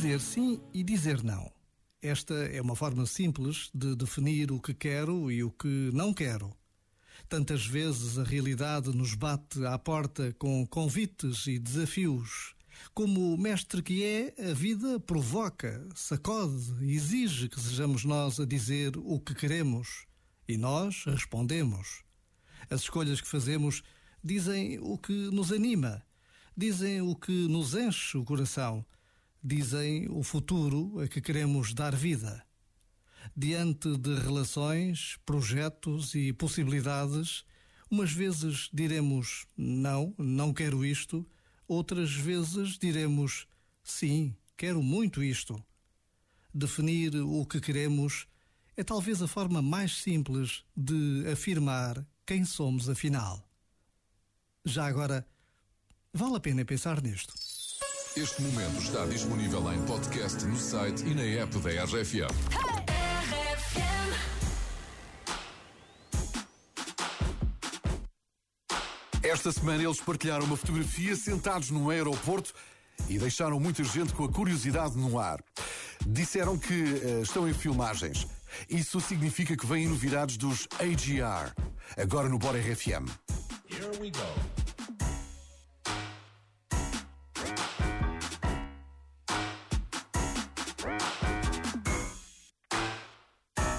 Dizer sim e dizer não. Esta é uma forma simples de definir o que quero e o que não quero. Tantas vezes a realidade nos bate à porta com convites e desafios. Como o mestre que é, a vida provoca, sacode, exige que sejamos nós a dizer o que queremos. E nós respondemos. As escolhas que fazemos dizem o que nos anima, dizem o que nos enche o coração, dizem o futuro a que queremos dar vida. Diante de relações, projetos e possibilidades, umas vezes diremos não, não quero isto, outras vezes diremos sim, quero muito isto. Definir o que queremos é talvez a forma mais simples de afirmar quem somos afinal. Já agora, vale a pena pensar nisto. Este momento está disponível em podcast no site e na app da RFM. Esta semana eles partilharam uma fotografia sentados num aeroporto e deixaram muita gente com a curiosidade no ar. Disseram que uh, estão em filmagens. Isso significa que vêm novidades dos AGR. Agora no Bora RFM. Here we go.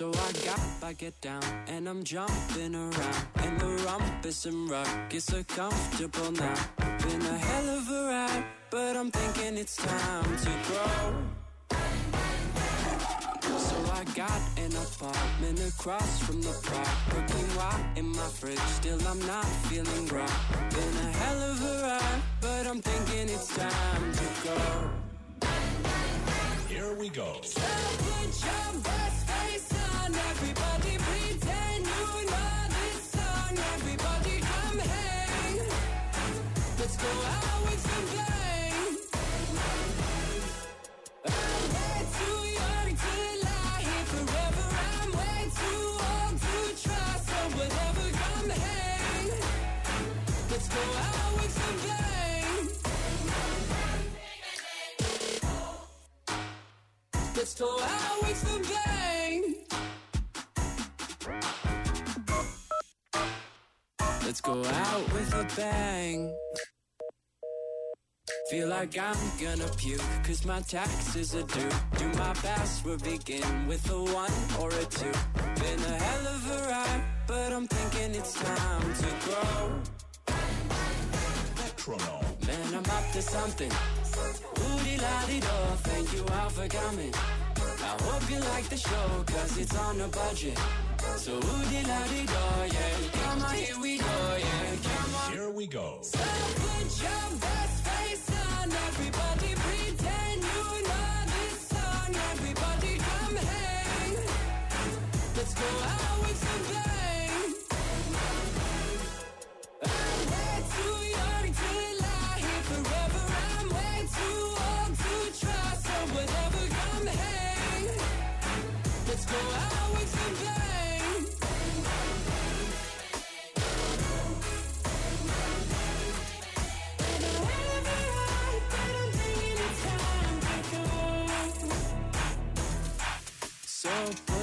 So I got back it down and I'm jumping around and the rumpus and ruckus are comfortable now. Been a hell of a ride, but I'm thinking it's time to grow. So I got an apartment across from the park, cooking wine in my fridge. Still I'm not feeling right. Been a hell of a ride, but I'm thinking it's time to go. Here we go. So Let's go out with some bang. Let's go out with a bang. Feel like I'm gonna puke, cause my taxes are due. Do my best, we'll begin with a one or a two. Been a hell of a ride, but I'm thinking it's time to grow. Metronome. Man, I'm up to something. La thank you all for coming. I hope you like the show, cause it's on a budget. So woody la yeah. Come on, here we go, yeah. Come on. Here we go.